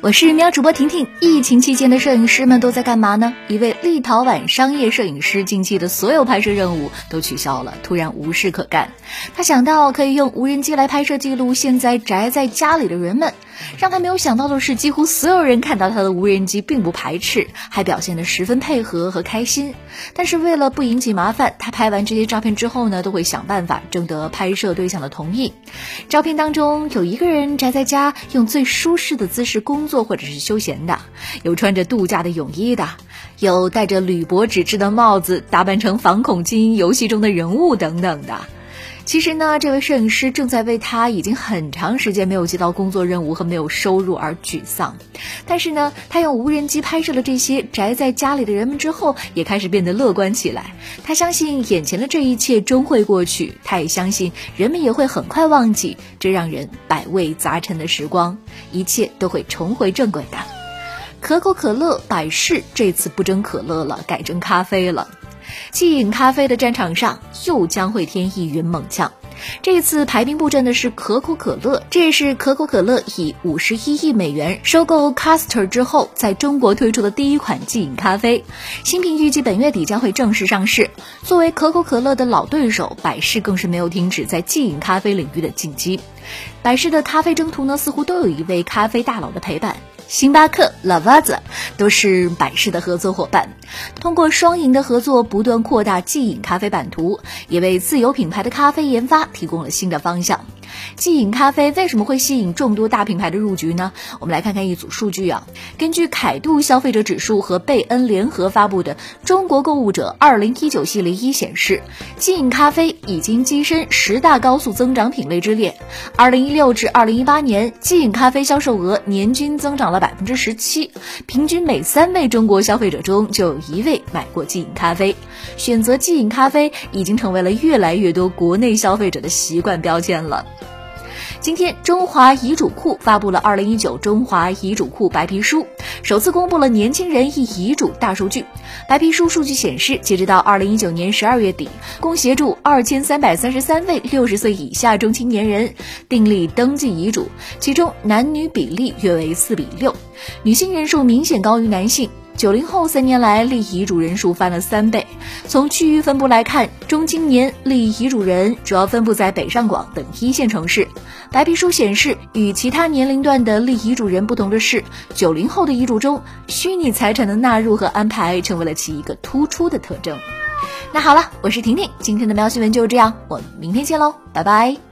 我是喵主播婷婷。疫情期间的摄影师们都在干嘛呢？一位立陶宛商业摄影师近期的所有拍摄任务都取消了，突然无事可干。他想到可以用无人机来拍摄记录现在宅在家里的人们。让他没有想到的是，几乎所有人看到他的无人机并不排斥，还表现得十分配合和开心。但是为了不引起麻烦，他拍完这些照片之后呢，都会想办法征得拍摄对象的同意。照片当中有一个人宅在家，用最舒适的姿势工作或者是休闲的；有穿着度假的泳衣的；有戴着铝箔纸质的帽子，打扮成反恐精英游戏中的人物等等的。其实呢，这位摄影师正在为他已经很长时间没有接到工作任务和没有收入而沮丧。但是呢，他用无人机拍摄了这些宅在家里的人们之后，也开始变得乐观起来。他相信眼前的这一切终会过去，他也相信人们也会很快忘记这让人百味杂陈的时光，一切都会重回正轨的。可口可乐、百事这次不蒸可乐了，改蒸咖啡了。即饮咖啡的战场上又将会添一员猛将。这次排兵布阵的是可口可乐，这也是可口可乐以五十一亿美元收购 Caster 之后，在中国推出的第一款即饮咖啡。新品预计本月底将会正式上市。作为可口可乐的老对手，百事更是没有停止在即饮咖啡领域的进击。百事的咖啡征途呢，似乎都有一位咖啡大佬的陪伴。星巴克、Lavaz 都是百事的合作伙伴，通过双赢的合作，不断扩大即饮咖啡版图，也为自有品牌的咖啡研发提供了新的方向。即饮咖啡为什么会吸引众多大品牌的入局呢？我们来看看一组数据啊。根据凯度消费者指数和贝恩联合发布的《中国购物者2019系列一》显示，即饮咖啡已经跻身十大高速增长品类之列。2016至2018年，即饮咖啡销售额年均增长了百分之十七，平均每三位中国消费者中就有一位买过即饮咖啡。选择即饮咖啡已经成为了越来越多国内消费者的习惯标签了。今天，中华遗嘱库发布了《二零一九中华遗嘱库白皮书》，首次公布了年轻人一遗嘱大数据。白皮书数据显示，截止到二零一九年十二月底，共协助二千三百三十三位六十岁以下中青年人订立登记遗嘱，其中男女比例约为四比六，女性人数明显高于男性。九零后三年来立遗嘱人数翻了三倍。从区域分布来看，中青年立遗嘱人主要分布在北上广等一线城市。白皮书显示，与其他年龄段的立遗嘱人不同的是，九零后的遗嘱中，虚拟财产的纳入和安排成为了其一个突出的特征。那好了，我是婷婷，今天的喵新闻就是这样，我们明天见喽，拜拜。